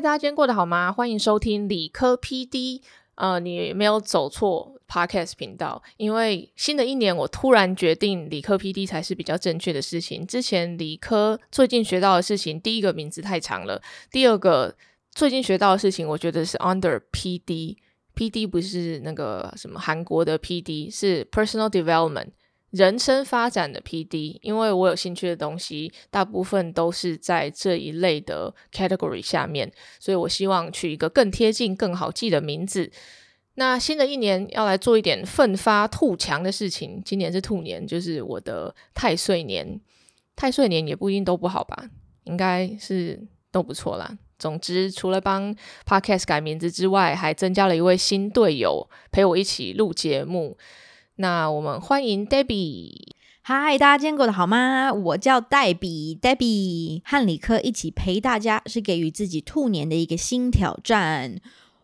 大家今天过得好吗？欢迎收听理科 PD。呃，你没有走错 Podcast 频道，因为新的一年我突然决定理科 PD 才是比较正确的事情。之前理科最近学到的事情，第一个名字太长了，第二个最近学到的事情，我觉得是 Under PD，PD 不是那个什么韩国的 PD，是 Personal Development。人生发展的 P.D.，因为我有兴趣的东西，大部分都是在这一类的 category 下面，所以我希望取一个更贴近、更好记的名字。那新的一年要来做一点奋发图强的事情，今年是兔年，就是我的太岁年。太岁年也不一定都不好吧，应该是都不错啦。总之，除了帮 Podcast 改名字之外，还增加了一位新队友陪我一起录节目。那我们欢迎 Debbie。嗨，大家今天过得好吗？我叫黛比，Debbie 和李克一起陪大家，是给予自己兔年的一个新挑战。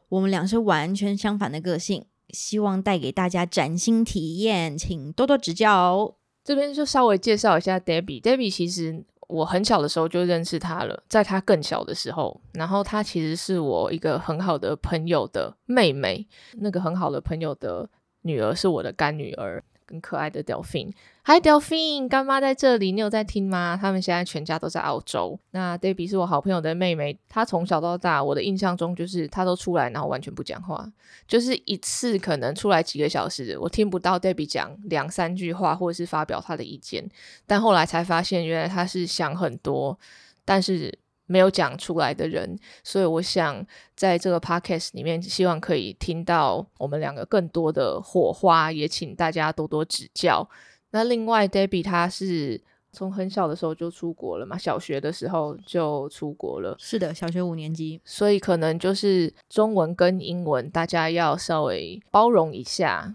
我们俩是完全相反的个性，希望带给大家崭新体验，请多多指教哦。这边就稍微介绍一下 Debbie。Debbie 其实我很小的时候就认识她了，在她更小的时候，然后她其实是我一个很好的朋友的妹妹，那个很好的朋友的。女儿是我的干女儿，跟可爱的 Delphine。Hi Delfin，干妈在这里，你有在听吗？他们现在全家都在澳洲。那 Debbie 是我好朋友的妹妹，她从小到大，我的印象中就是她都出来，然后完全不讲话，就是一次可能出来几个小时，我听不到 Debbie 讲两三句话，或者是发表她的意见。但后来才发现，原来她是想很多，但是。没有讲出来的人，所以我想在这个 podcast 里面，希望可以听到我们两个更多的火花，也请大家多多指教。那另外，Debbie 她是从很小的时候就出国了嘛，小学的时候就出国了。是的，小学五年级，所以可能就是中文跟英文，大家要稍微包容一下。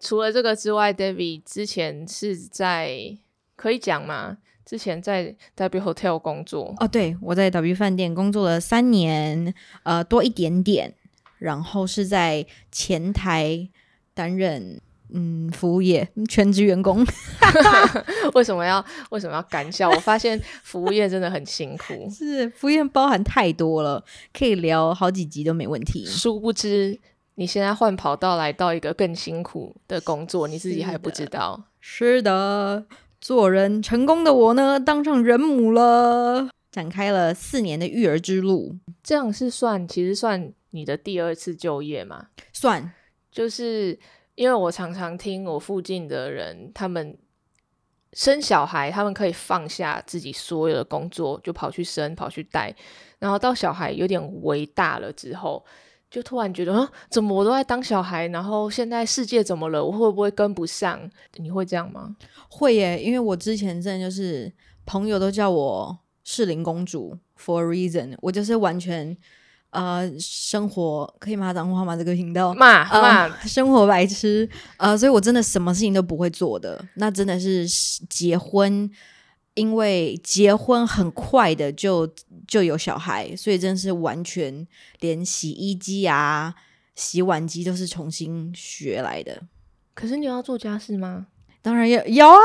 除了这个之外，Debbie 之前是在可以讲吗？之前在 W Hotel 工作哦，对我在 W 饭店工作了三年，呃，多一点点，然后是在前台担任嗯服务业全职员工。为什么要为什么要干笑？我发现服务业真的很辛苦，是服务业包含太多了，可以聊好几集都没问题。殊不知你现在换跑道来到一个更辛苦的工作，你自己还不知道。是的。做人成功的我呢，当上人母了，展开了四年的育儿之路。这样是算，其实算你的第二次就业吗？算，就是因为我常常听我附近的人，他们生小孩，他们可以放下自己所有的工作，就跑去生，跑去带，然后到小孩有点为大了之后。就突然觉得啊，怎么我都在当小孩，然后现在世界怎么了？我会不会跟不上？你会这样吗？会耶，因为我之前真的就是朋友都叫我适龄公主，for a reason，我就是完全呃生活可以骂脏话吗？这个频道骂骂生活白痴呃，所以我真的什么事情都不会做的，那真的是结婚。因为结婚很快的就就有小孩，所以真是完全连洗衣机啊、洗碗机都是重新学来的。可是你要做家事吗？当然要，有啊，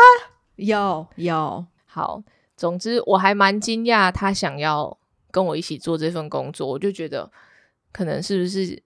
要要。好，总之我还蛮惊讶，他想要跟我一起做这份工作，我就觉得可能是不是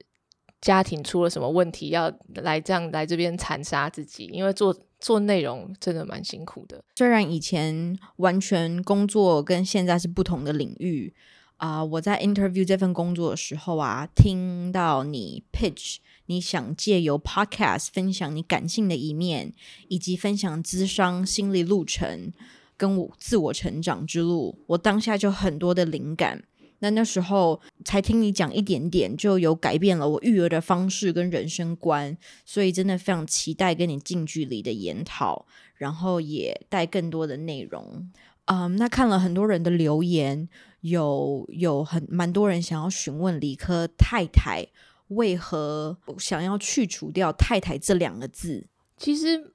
家庭出了什么问题，要来这样来这边残杀自己，因为做。做内容真的蛮辛苦的，虽然以前完全工作跟现在是不同的领域啊，我在 interview 这份工作的时候啊，听到你 pitch，你想借由 podcast 分享你感性的一面，以及分享智商心理路程跟我自我成长之路，我当下就很多的灵感。那那时候才听你讲一点点，就有改变了我育儿的方式跟人生观，所以真的非常期待跟你近距离的研讨，然后也带更多的内容。嗯，那看了很多人的留言，有有很蛮多人想要询问理科太太为何想要去除掉太太这两个字，其实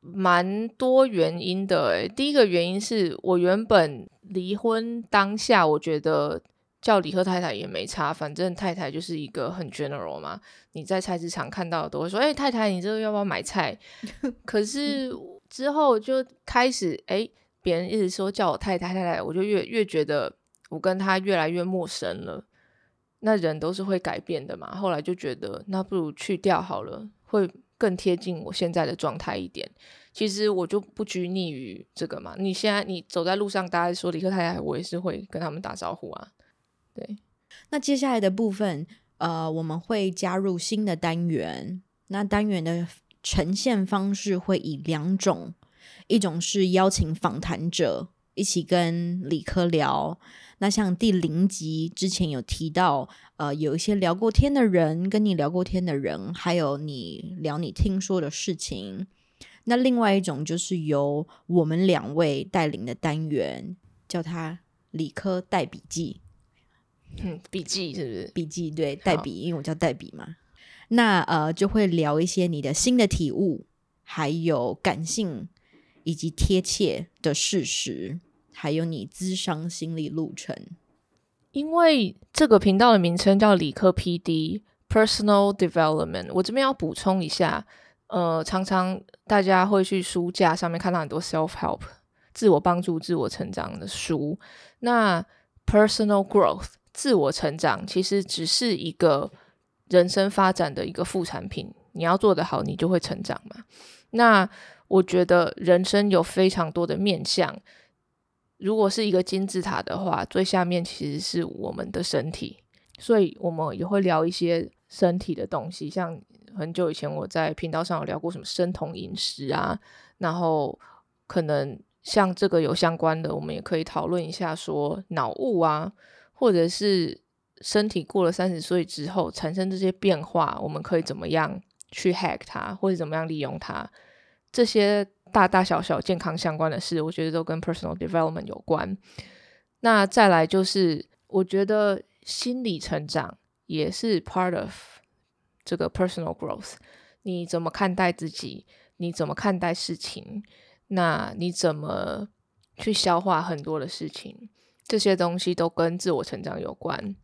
蛮多原因的。第一个原因是我原本离婚当下，我觉得。叫李贺太太也没差，反正太太就是一个很 general 嘛。你在菜市场看到都会说：“哎，太太，你这个要不要买菜？”可是之后就开始，哎，别人一直说叫我太太太太，我就越越觉得我跟他越来越陌生了。那人都是会改变的嘛。后来就觉得，那不如去掉好了，会更贴近我现在的状态一点。其实我就不拘泥于这个嘛。你现在你走在路上，大家说李克太太，我也是会跟他们打招呼啊。对，那接下来的部分，呃，我们会加入新的单元。那单元的呈现方式会以两种，一种是邀请访谈者一起跟理科聊。那像第零集之前有提到，呃，有一些聊过天的人，跟你聊过天的人，还有你聊你听说的事情。那另外一种就是由我们两位带领的单元，叫他理科带笔记。嗯，笔记是不是？笔记对，代笔，因为我叫代笔嘛。那呃，就会聊一些你的新的体悟，还有感性以及贴切的事实，还有你咨商心理路程。因为这个频道的名称叫理科 PD Personal Development，我这边要补充一下，呃，常常大家会去书架上面看到很多 self help 自我帮助、自我成长的书。那 personal growth 自我成长其实只是一个。人生发展的一个副产品，你要做得好，你就会成长嘛。那我觉得人生有非常多的面向，如果是一个金字塔的话，最下面其实是我们的身体，所以我们也会聊一些身体的东西。像很久以前我在频道上有聊过什么生酮饮食啊，然后可能像这个有相关的，我们也可以讨论一下，说脑雾啊，或者是。身体过了三十岁之后产生这些变化，我们可以怎么样去 hack 它，或者怎么样利用它？这些大大小小健康相关的事，我觉得都跟 personal development 有关。那再来就是，我觉得心理成长也是 part of 这个 personal growth。你怎么看待自己？你怎么看待事情？那你怎么去消化很多的事情？这些东西都跟自我成长有关。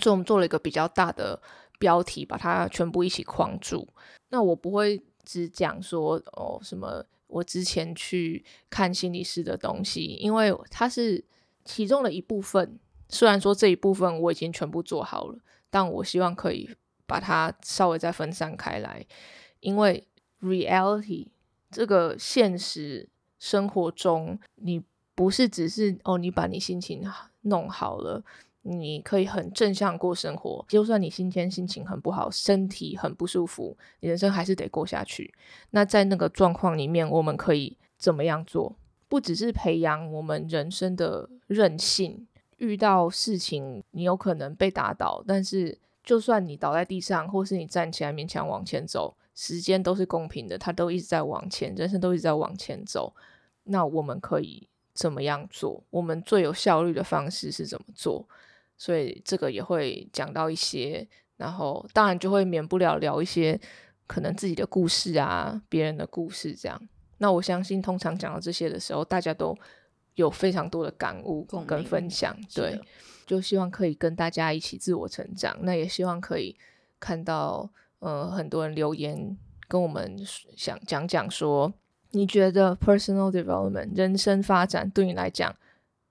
所以我们做了一个比较大的标题，把它全部一起框住。那我不会只讲说哦什么，我之前去看心理师的东西，因为它是其中的一部分。虽然说这一部分我已经全部做好了，但我希望可以把它稍微再分散开来，因为 reality 这个现实生活中，你不是只是哦，你把你心情弄好了。你可以很正向过生活，就算你今天心情很不好，身体很不舒服，你人生还是得过下去。那在那个状况里面，我们可以怎么样做？不只是培养我们人生的韧性，遇到事情你有可能被打倒，但是就算你倒在地上，或是你站起来勉强往前走，时间都是公平的，它都一直在往前，人生都一直在往前走。那我们可以怎么样做？我们最有效率的方式是怎么做？所以这个也会讲到一些，然后当然就会免不了聊一些可能自己的故事啊，别人的故事这样。那我相信，通常讲到这些的时候，大家都有非常多的感悟跟分享。对，就希望可以跟大家一起自我成长。那也希望可以看到，呃，很多人留言跟我们想讲讲说，你觉得 personal development 人生发展对你来讲，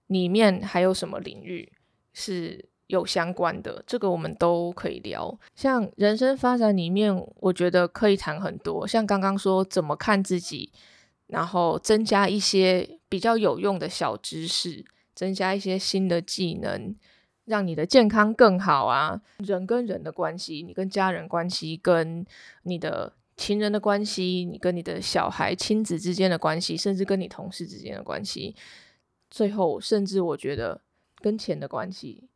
里面还有什么领域？是有相关的，这个我们都可以聊。像人生发展里面，我觉得可以谈很多。像刚刚说怎么看自己，然后增加一些比较有用的小知识，增加一些新的技能，让你的健康更好啊。人跟人的关系，你跟家人关系，跟你的情人的关系，你跟你的小孩、亲子之间的关系，甚至跟你同事之间的关系，最后甚至我觉得。跟钱的关系，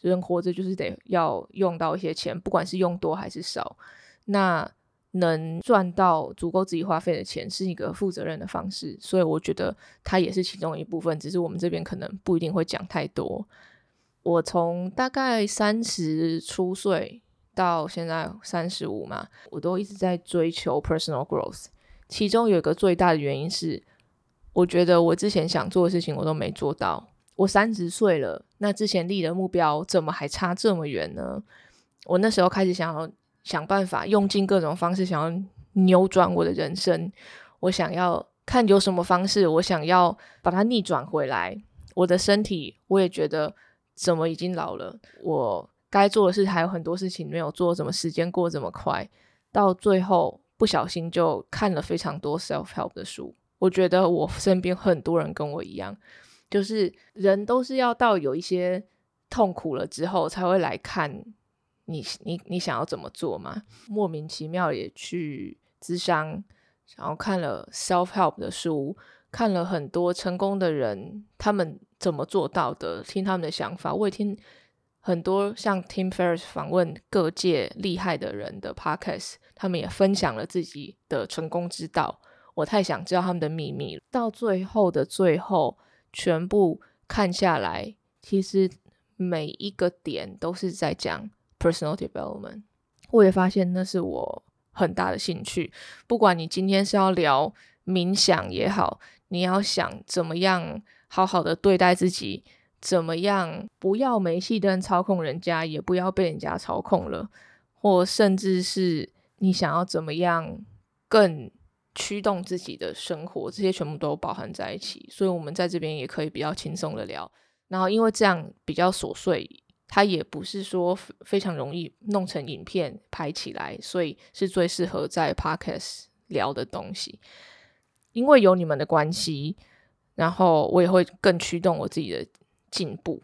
人活着就是得要用到一些钱，不管是用多还是少，那能赚到足够自己花费的钱，是一个负责任的方式。所以我觉得它也是其中一部分，只是我们这边可能不一定会讲太多。我从大概三十出岁到现在三十五嘛，我都一直在追求 personal growth。其中有一个最大的原因是，我觉得我之前想做的事情我都没做到。我三十岁了，那之前立的目标怎么还差这么远呢？我那时候开始想要想办法，用尽各种方式想要扭转我的人生。我想要看有什么方式，我想要把它逆转回来。我的身体，我也觉得怎么已经老了。我该做的事还有很多事情没有做，怎么时间过这么快？到最后不小心就看了非常多 self help 的书。我觉得我身边很多人跟我一样，就是人都是要到有一些痛苦了之后才会来看你，你你想要怎么做嘛？莫名其妙也去咨商，然后看了 self help 的书，看了很多成功的人他们怎么做到的，听他们的想法，我也听。很多像 Tim Ferriss 访问各界厉害的人的 podcast，他们也分享了自己的成功之道。我太想知道他们的秘密。到最后的最后，全部看下来，其实每一个点都是在讲 personal development。我也发现那是我很大的兴趣。不管你今天是要聊冥想也好，你要想怎么样好好的对待自己。怎么样？不要煤气灯操控人家，也不要被人家操控了，或甚至是你想要怎么样更驱动自己的生活，这些全部都包含在一起。所以，我们在这边也可以比较轻松的聊。然后，因为这样比较琐碎，它也不是说非常容易弄成影片拍起来，所以是最适合在 podcast 聊的东西。因为有你们的关系，然后我也会更驱动我自己的。进步，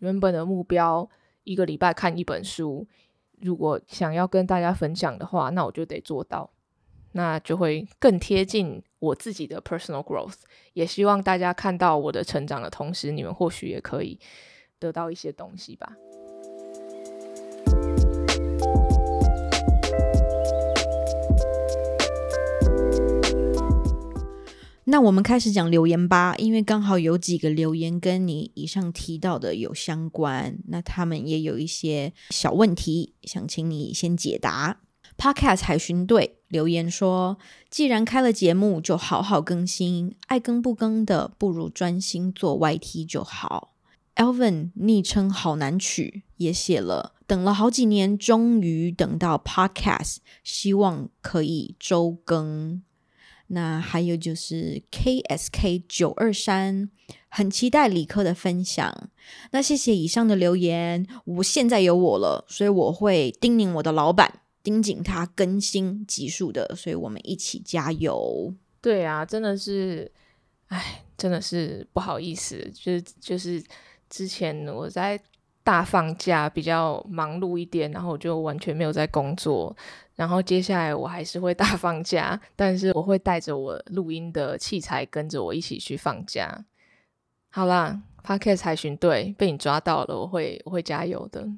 原本的目标一个礼拜看一本书，如果想要跟大家分享的话，那我就得做到，那就会更贴近我自己的 personal growth。也希望大家看到我的成长的同时，你们或许也可以得到一些东西吧。那我们开始讲留言吧，因为刚好有几个留言跟你以上提到的有相关，那他们也有一些小问题，想请你先解答。Podcast 海巡队留言说：“既然开了节目，就好好更新，爱更不更的，不如专心做 YT 就好。”Elvin 昵称好难取，也写了，等了好几年，终于等到 Podcast，希望可以周更。那还有就是 KSK 九二三，很期待理科的分享。那谢谢以上的留言，我现在有我了，所以我会叮咛我的老板，盯紧他更新集数的。所以我们一起加油。对啊，真的是，哎，真的是不好意思，就是就是之前我在大放假比较忙碌一点，然后就完全没有在工作。然后接下来我还是会大 放假，但是我会带着我录音的器材跟着我一起去放假。好啦 p o d c a s 海巡队被你抓到了，我会我会加油的。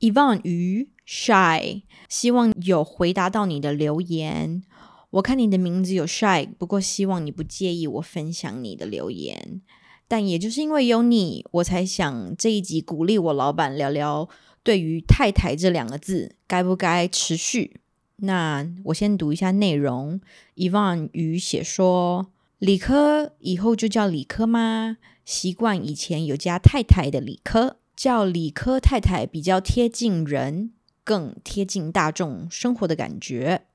Evan 鱼 Shy，希望有回答到你的留言。我看你的名字有 Shy，不过希望你不介意我分享你的留言。但也就是因为有你，我才想这一集鼓励我老板聊聊对于太太这两个字该不该持续。那我先读一下内容。伊万语写说：“理科以后就叫理科吗？习惯以前有家太太的理科，叫理科太太比较贴近人，更贴近大众生活的感觉。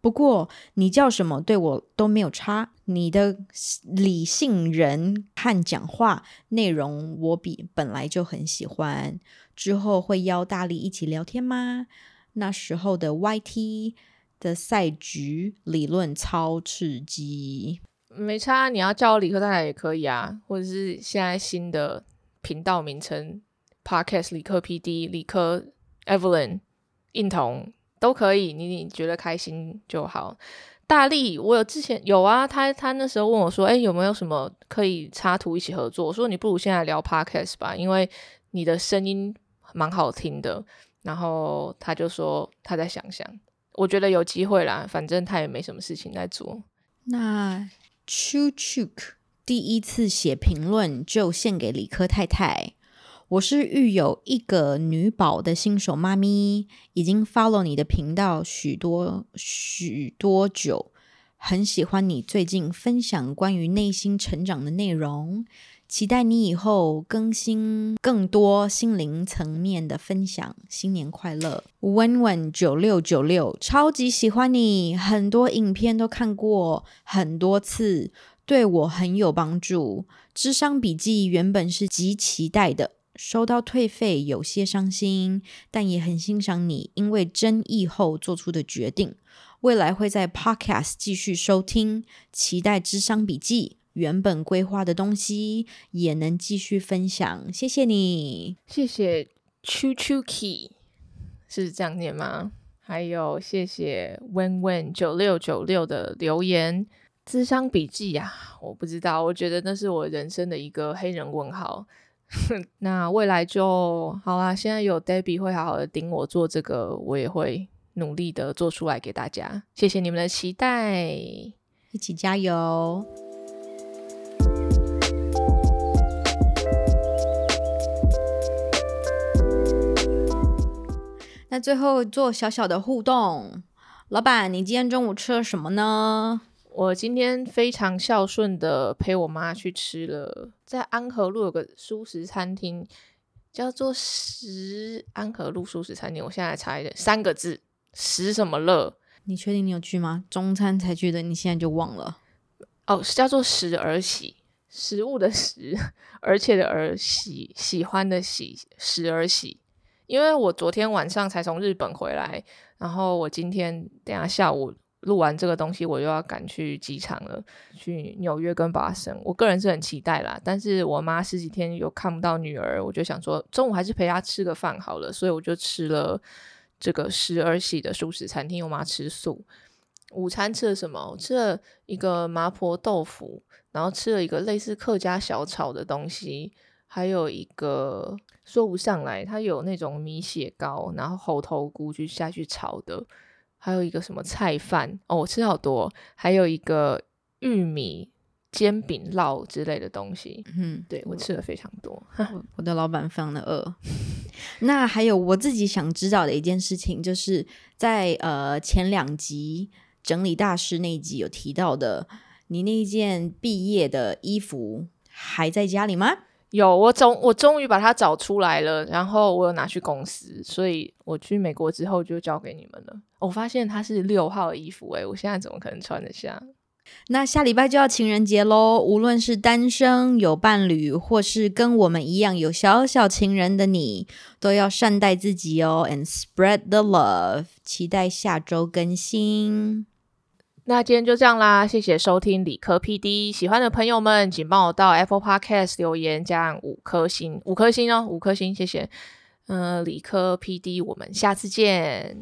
不过你叫什么对我都没有差。你的理性人和讲话内容我比本来就很喜欢。之后会邀大力一起聊天吗？”那时候的 YT 的赛局理论超刺激，没差，你要叫我理科太太也可以啊，或者是现在新的频道名称 Podcast 理科 PD 理科 Evelyn 印彤都可以，你你觉得开心就好。大力，我有之前有啊，他他那时候问我说，哎，有没有什么可以插图一起合作？我说你不如现在聊 Podcast 吧，因为你的声音蛮好听的。然后他就说他在想想，我觉得有机会啦，反正他也没什么事情在做。那 Chu Chuk 第一次写评论就献给理科太太。我是育有一个女宝的新手妈咪，已经 follow 你的频道许多许多久，很喜欢你最近分享关于内心成长的内容。期待你以后更新更多心灵层面的分享。新年快乐，温温九六九六，超级喜欢你，很多影片都看过很多次，对我很有帮助。智商笔记原本是极期待的，收到退费有些伤心，但也很欣赏你因为争议后做出的决定。未来会在 Podcast 继续收听，期待智商笔记原本规划的东西也能继续分享。谢谢你，谢谢 Chu Chu Key，是这样念吗？还有谢谢 Wen Wen 九六九六的留言。智商笔记呀，我不知道，我觉得那是我人生的一个黑人问号。那未来就好啦，现在有 Debbie 会好好的顶我做这个，我也会努力的做出来给大家。谢谢你们的期待，一起加油！那最后做小小的互动，老板，你今天中午吃了什么呢？我今天非常孝顺的陪我妈去吃了，在安和路有个素食餐厅，叫做十安和路素食餐厅。我现在查一下，三个字，十什么乐？你确定你有去吗？中餐才去的，你现在就忘了？哦，是叫做食而喜，食物的食，而且的而喜，喜欢的喜，食而喜。因为我昨天晚上才从日本回来，然后我今天等下下午。录完这个东西，我又要赶去机场了，去纽约跟巴生。我个人是很期待啦，但是我妈十几天又看不到女儿，我就想说中午还是陪她吃个饭好了，所以我就吃了这个时而喜的素食餐厅。我妈吃素，午餐吃了什么？我吃了一个麻婆豆腐，然后吃了一个类似客家小炒的东西，还有一个说不上来，它有那种米血糕，然后猴头菇去下去炒的。还有一个什么菜饭哦，我吃好多，还有一个玉米煎饼烙之类的东西。嗯，对我吃了非常多。我的老板非常的饿。那还有我自己想知道的一件事情，就是在呃前两集整理大师那一集有提到的，你那一件毕业的衣服还在家里吗？有，我终我终于把它找出来了，然后我有拿去公司，所以我去美国之后就交给你们了。我发现它是六号衣服，诶，我现在怎么可能穿得下？那下礼拜就要情人节喽，无论是单身有伴侣，或是跟我们一样有小小情人的你，都要善待自己哦，and spread the love。期待下周更新。那今天就这样啦，谢谢收听理科 PD，喜欢的朋友们请帮我到 Apple Podcast 留言加五颗星，五颗星哦，五颗星，谢谢。嗯，理科 PD，我们下次见。